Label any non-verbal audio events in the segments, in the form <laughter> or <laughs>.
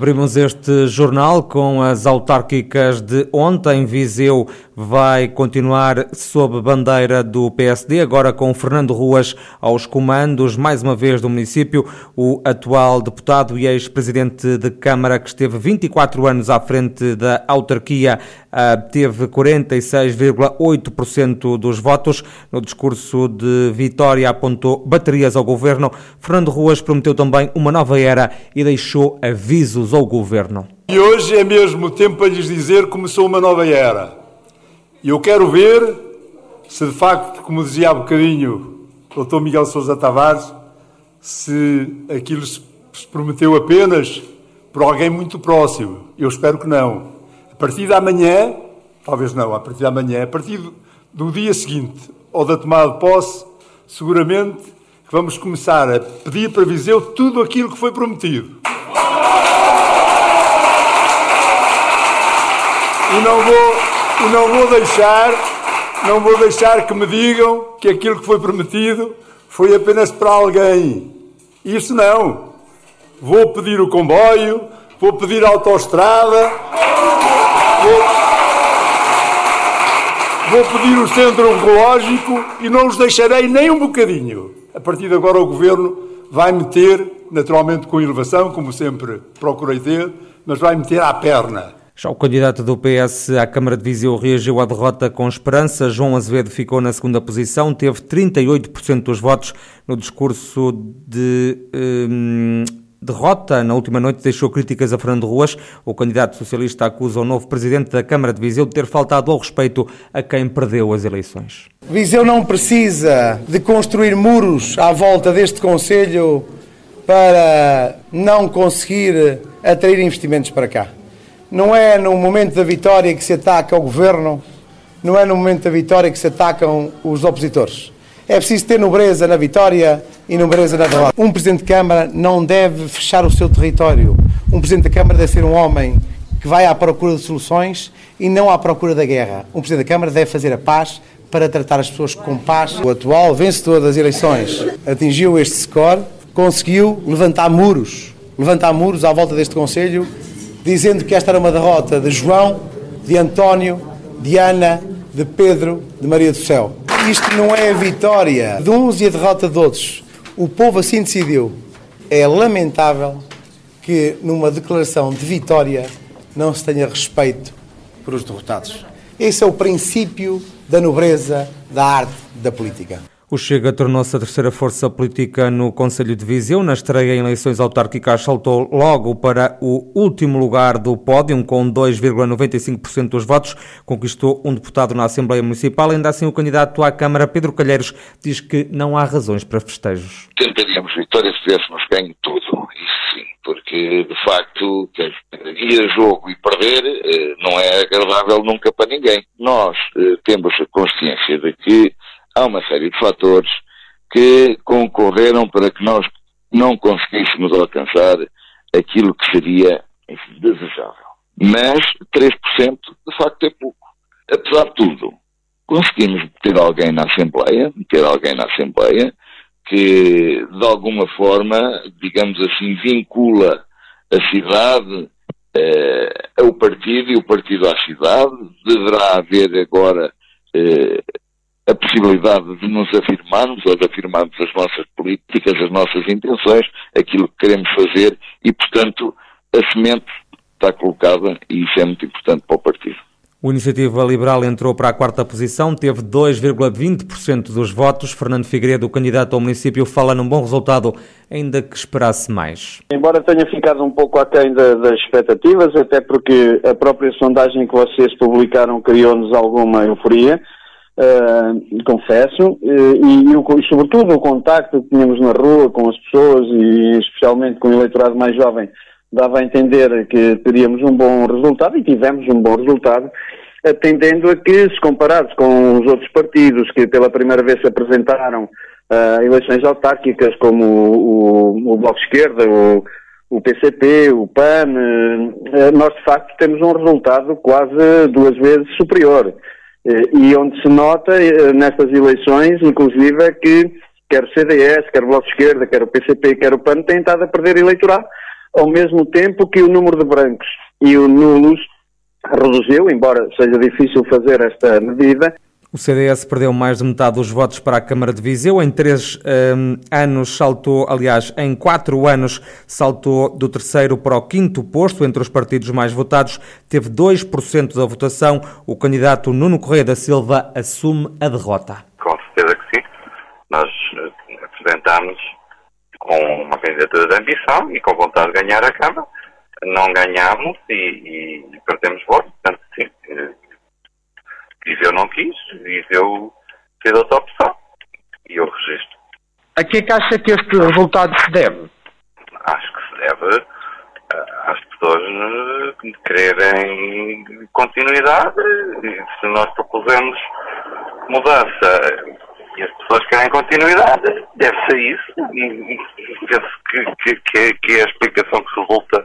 Abrimos este jornal com as autárquicas de ontem. Viseu vai continuar sob bandeira do PSD, agora com Fernando Ruas aos comandos, mais uma vez do município. O atual deputado e ex-presidente de Câmara, que esteve 24 anos à frente da autarquia, teve 46,8% dos votos. No discurso de Vitória, apontou baterias ao governo. Fernando Ruas prometeu também uma nova era e deixou avisos ao governo. E hoje é mesmo tempo para lhes dizer que começou uma nova era. E eu quero ver se de facto, como dizia há bocadinho o Dr. Miguel Sousa Tavares, se aquilo se prometeu apenas por alguém muito próximo. Eu espero que não. A partir da manhã, talvez não, a partir da manhã, a partir do, dia seguinte ou da tomada de posse, seguramente vamos começar a pedir para Viseu tudo aquilo que foi prometido. E não vou e não vou deixar, não vou deixar que me digam que aquilo que foi prometido foi apenas para alguém. Isso não. Vou pedir o comboio, vou pedir a autoestrada, vou, vou pedir o centro oncológico e não os deixarei nem um bocadinho. A partir de agora o Governo vai meter, naturalmente com elevação, como sempre procurei ter, mas vai meter à perna já o candidato do PS à Câmara de Viseu reagiu à derrota com esperança. João Azevedo ficou na segunda posição, teve 38% dos votos no discurso de hum, derrota. Na última noite deixou críticas a Fernando Ruas. O candidato socialista acusa o novo presidente da Câmara de Viseu de ter faltado ao respeito a quem perdeu as eleições. Viseu não precisa de construir muros à volta deste Conselho para não conseguir atrair investimentos para cá. Não é no momento da vitória que se ataca o governo, não é no momento da vitória que se atacam os opositores. É preciso ter nobreza na vitória e nobreza na derrota. Um Presidente de Câmara não deve fechar o seu território. Um Presidente da Câmara deve ser um homem que vai à procura de soluções e não à procura da guerra. Um Presidente da Câmara deve fazer a paz para tratar as pessoas com paz. O atual vencedor das eleições atingiu este score, conseguiu levantar muros, levantar muros à volta deste Conselho dizendo que esta era uma derrota de João, de António, de Ana, de Pedro, de Maria do Céu. Isto não é a vitória de uns e a derrota de outros. O povo assim decidiu. É lamentável que numa declaração de vitória não se tenha respeito por os derrotados. Esse é o princípio da nobreza da arte da política. O Chega tornou-se a terceira força política no Conselho de Viseu. Na estreia em eleições autárquicas, saltou logo para o último lugar do pódio, com 2,95% dos votos. Conquistou um deputado na Assembleia Municipal. Ainda assim, o candidato à Câmara, Pedro Calheiros, diz que não há razões para festejos. Tentaríamos vitória se tivéssemos ganho tudo, isso sim, porque de facto ir a jogo e perder eh, não é agradável nunca para ninguém. Nós eh, temos a consciência de que há uma série de fatores que concorreram para que nós não conseguíssemos alcançar aquilo que seria enfim, desejável. Mas 3% de facto é pouco. Apesar de tudo, conseguimos ter alguém na Assembleia, ter alguém na Assembleia que de alguma forma, digamos assim, vincula a cidade eh, ao partido e o partido à cidade. Deverá haver agora eh, a possibilidade de nos afirmarmos ou de afirmarmos as nossas políticas, as nossas intenções, aquilo que queremos fazer e, portanto, a semente está colocada e isso é muito importante para o partido. O Iniciativa Liberal entrou para a quarta posição, teve 2,20% dos votos. Fernando Figueiredo, o candidato ao município, fala num bom resultado, ainda que esperasse mais. Embora tenha ficado um pouco aquém das expectativas, até porque a própria sondagem que vocês publicaram criou-nos alguma euforia, uh, confesso, uh, e, e, sobretudo o contacto que tínhamos na rua com as pessoas e especialmente com o eleitorado mais jovem dava a entender que teríamos um bom resultado e tivemos um bom resultado, atendendo a que, se comparados com os outros partidos que pela primeira vez se apresentaram uh, eleições autárquicas, como o, o, o Bloco Esquerda, o, o PCP, o PAN, nós de facto temos um resultado quase duas vezes superior. E onde se nota nestas eleições, inclusive, é que quer o CDS, quer o Bloco de Esquerda, quer o PCP, quer o PAN, têm estado a perder eleitorado, ao mesmo tempo que o número de brancos e o nulos reduziu, embora seja difícil fazer esta medida, o CDS perdeu mais de metade dos votos para a Câmara de Viseu. Em três um, anos saltou, aliás, em quatro anos saltou do terceiro para o quinto posto entre os partidos mais votados. Teve 2% da votação. O candidato Nuno Correia da Silva assume a derrota. Com certeza que sim. Nós eh, apresentámos com uma candidatura de ambição e com vontade de ganhar a Câmara. Não ganhámos e, e perdemos votos. Portanto, Viseu não quis, Viseu fez outra opção e eu registro. A que é que acha que este resultado se deve? Acho que se deve uh, às pessoas uh, quererem continuidade. E se nós propusemos mudança e as pessoas querem continuidade, deve ser isso. Penso que, que, que é a explicação que resulta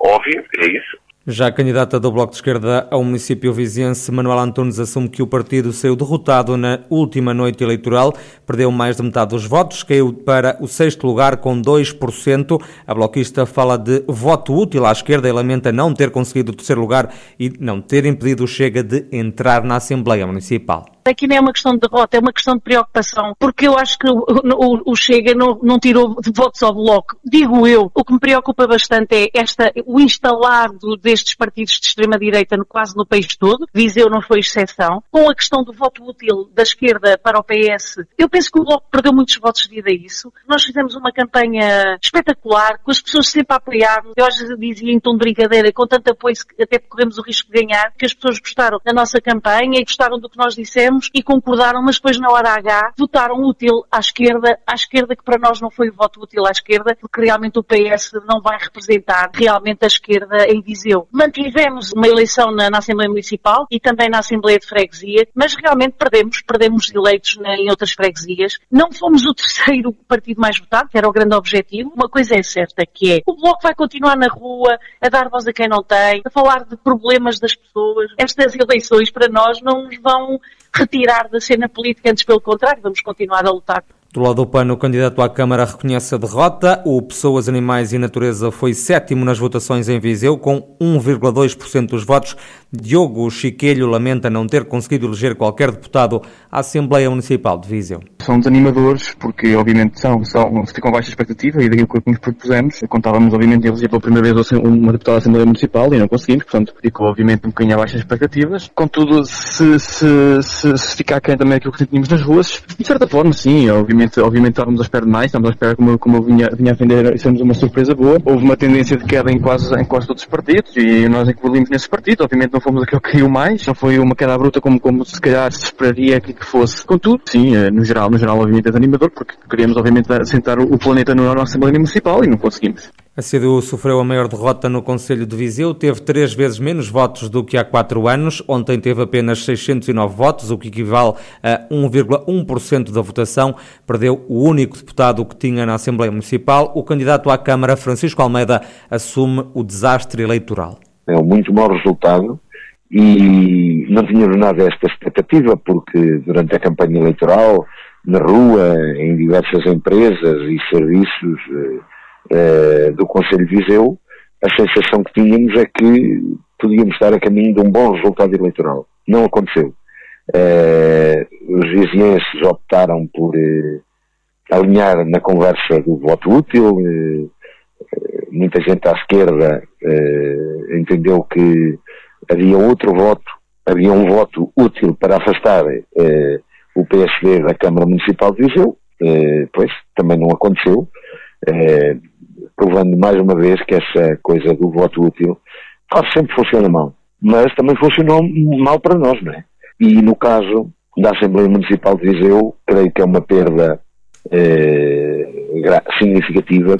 óbvia, é isso. Já a candidata do Bloco de Esquerda ao município viziense, Manuel Antunes, assume que o partido saiu derrotado na última noite eleitoral, perdeu mais de metade dos votos, caiu para o sexto lugar com 2%. A bloquista fala de voto útil à esquerda e lamenta não ter conseguido o terceiro lugar e não ter impedido o Chega de entrar na Assembleia Municipal. Aqui não é uma questão de derrota, é uma questão de preocupação, porque eu acho que o, o, o Chega não, não, tirou votos ao Bloco. Digo eu, o que me preocupa bastante é esta, o instalar destes partidos de extrema-direita quase no país todo, Viseu não foi exceção, com a questão do voto útil da esquerda para o PS. Eu penso que o Bloco perdeu muitos votos devido a isso. Nós fizemos uma campanha espetacular, com as pessoas sempre a apoiar-nos. Eu às vezes dizia em tom de brincadeira, com tanto apoio até corremos o risco de ganhar, que as pessoas gostaram da nossa campanha e gostaram do que nós dissemos e concordaram, mas depois na hora H votaram útil à esquerda, à esquerda que para nós não foi o voto útil à esquerda, porque realmente o PS não vai representar realmente a esquerda em Viseu. Mantivemos uma eleição na, na Assembleia Municipal e também na Assembleia de Freguesia, mas realmente perdemos, perdemos eleitos na, em outras freguesias. Não fomos o <laughs> terceiro partido mais votado, que era o grande objetivo. Uma coisa é certa, que é o Bloco vai continuar na rua, a dar voz a quem não tem, a falar de problemas das pessoas. Estas eleições para nós não nos vão retirar da cena política, antes pelo contrário, vamos continuar a lutar. Do lado do PAN, o candidato à Câmara reconhece a derrota. O Pessoas, Animais e Natureza foi sétimo nas votações em Viseu, com 1,2% dos votos. Diogo Chiquelho lamenta não ter conseguido eleger qualquer deputado à Assembleia Municipal de Viseu. São desanimadores, porque obviamente são, são, ficam baixa expectativa e daquilo que nos propusemos. Contávamos, obviamente, em eleger pela primeira vez uma deputada à Assembleia Municipal e não conseguimos, portanto, ficou, obviamente, um bocadinho abaixo das expectativas. Contudo, se, se, se, se ficar quem também aquilo que sentimos nas ruas, de certa forma, sim, obviamente obviamente, obviamente estávamos à espera de mais, estávamos à espera, como, como eu vinha, vinha a vender, sermos uma surpresa boa. Houve uma tendência de queda em quase, em quase todos os partidos e nós evoluímos nesse partido. Obviamente não fomos aquele que caiu mais, não foi uma queda bruta como, como se calhar se esperaria que, que fosse. Contudo, sim, eh, no geral, no geral, obviamente é animador, porque queríamos, obviamente, sentar o planeta na nossa Assembleia Municipal e não conseguimos. A CDU sofreu a maior derrota no Conselho de Viseu, teve três vezes menos votos do que há quatro anos. Ontem teve apenas 609 votos, o que equivale a 1,1% da votação. Perdeu o único deputado que tinha na Assembleia Municipal. O candidato à Câmara, Francisco Almeida, assume o desastre eleitoral. É um muito mau resultado e não tínhamos nada esta expectativa, porque durante a campanha eleitoral, na rua, em diversas empresas e serviços eh, uh, do Conselho de Viseu, a sensação que tínhamos é que podíamos estar a caminho de um bom resultado eleitoral. Não aconteceu. Uh, os vizienses optaram por alinhar na conversa do voto útil. muita gente à esquerda entendeu que havia outro voto, havia um voto útil para afastar o PSD da Câmara Municipal de Viseu. pois, também não aconteceu provando mais uma vez que essa coisa do voto útil quase sempre funciona mal. Mas também funcionou mal para nós, não é? E no caso da Assembleia Municipal de Viseu, creio que é uma perda eh, significativa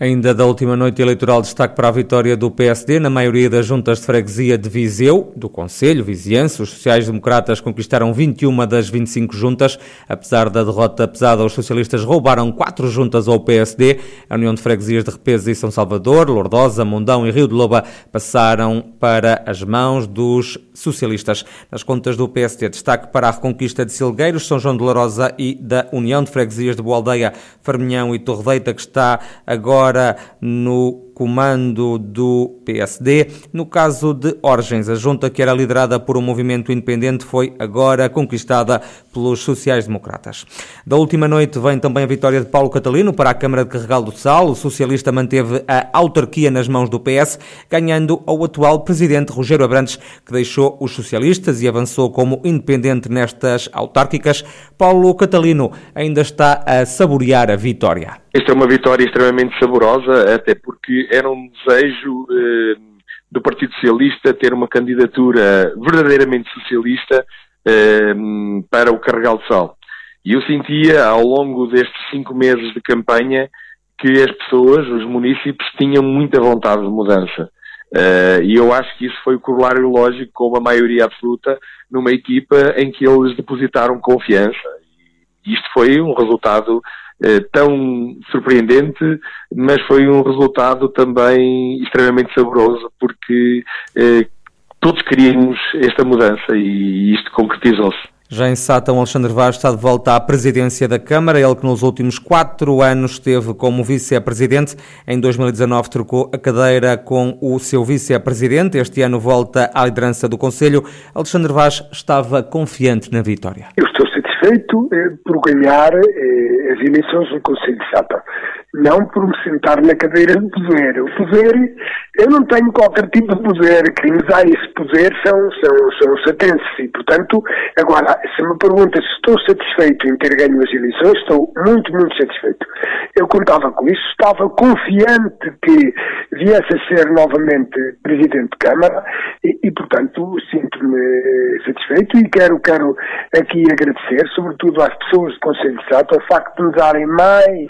Ainda da última noite eleitoral, destaque para a vitória do PSD na maioria das juntas de freguesia de Viseu, do Conselho, Viziense. Os sociais-democratas conquistaram 21 das 25 juntas. Apesar da derrota pesada, os socialistas roubaram quatro juntas ao PSD. A União de Freguesias de Repesa e São Salvador, Lordosa, Mundão e Rio de Loba passaram para as mãos dos socialistas. Nas contas do PSD, destaque para a reconquista de Silgueiros, São João de Larosa e da União de Freguesias de Boa Aldeia, Farminhão e Torredeita, que está agora agora no comando do PSD. No caso de Orgens, a junta que era liderada por um movimento independente foi agora conquistada pelos sociais-democratas. Da última noite vem também a vitória de Paulo Catalino para a Câmara de Carregal do Sal. O socialista manteve a autarquia nas mãos do PS, ganhando ao atual presidente Rogério Abrantes, que deixou os socialistas e avançou como independente nestas autárquicas. Paulo Catalino ainda está a saborear a vitória. Esta é uma vitória extremamente saborosa, até porque era um desejo eh, do Partido Socialista ter uma candidatura verdadeiramente socialista eh, para o Carregal de Sal. E eu sentia, ao longo destes cinco meses de campanha, que as pessoas, os municípios, tinham muita vontade de mudança. Uh, e eu acho que isso foi o corolário lógico com uma maioria absoluta numa equipa em que eles depositaram confiança. E isto foi um resultado tão surpreendente, mas foi um resultado também extremamente saboroso, porque eh, todos queríamos esta mudança e isto concretizou-se. Já em Sátão, Alexandre Vaz está de volta à presidência da Câmara, ele que nos últimos quatro anos esteve como vice-presidente. Em 2019 trocou a cadeira com o seu vice-presidente. Este ano volta à liderança do Conselho. Alexandre Vaz estava confiante na vitória. Eu estou satisfeito eh, por ganhar eh, as eleições do Conselho de Sátão não por me sentar na cadeira de poder. O poder, eu não tenho qualquer tipo de poder. Quem me dá esse poder são, são, são satenses. E, portanto, agora, se me pergunta se estou satisfeito em ter ganho as eleições, estou muito, muito satisfeito. Eu contava com isso, estava confiante que viesse a ser novamente Presidente de Câmara e, e portanto, sinto-me satisfeito e quero, quero aqui agradecer, sobretudo às pessoas do Conselho de Estado, o facto de me darem mais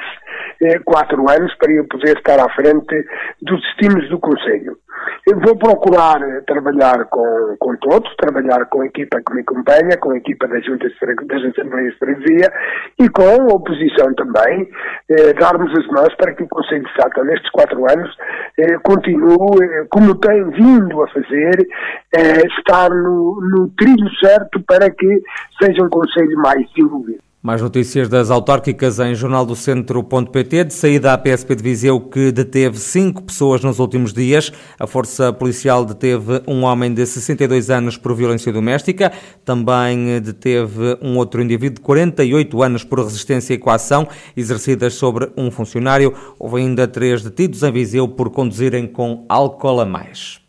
eh, quatro anos para eu poder estar à frente dos destinos do Conselho. Eu vou procurar eh, trabalhar com, com todos, trabalhar com a equipa que me acompanha, com a equipa das juntas das Assembleias de Freguesia e com a oposição também, eh, darmos as mãos para que o Conselho de Sátão, nestes quatro anos, eh, continue, eh, como tem vindo a fazer, eh, estar no, no trilho certo para que seja um Conselho mais desenvolvido. Mais notícias das autárquicas em jornaldocentro.pt. De saída à PSP de Viseu, que deteve cinco pessoas nos últimos dias. A Força Policial deteve um homem de 62 anos por violência doméstica. Também deteve um outro indivíduo de 48 anos por resistência e coação, exercidas sobre um funcionário. Houve ainda três detidos em Viseu por conduzirem com álcool a mais.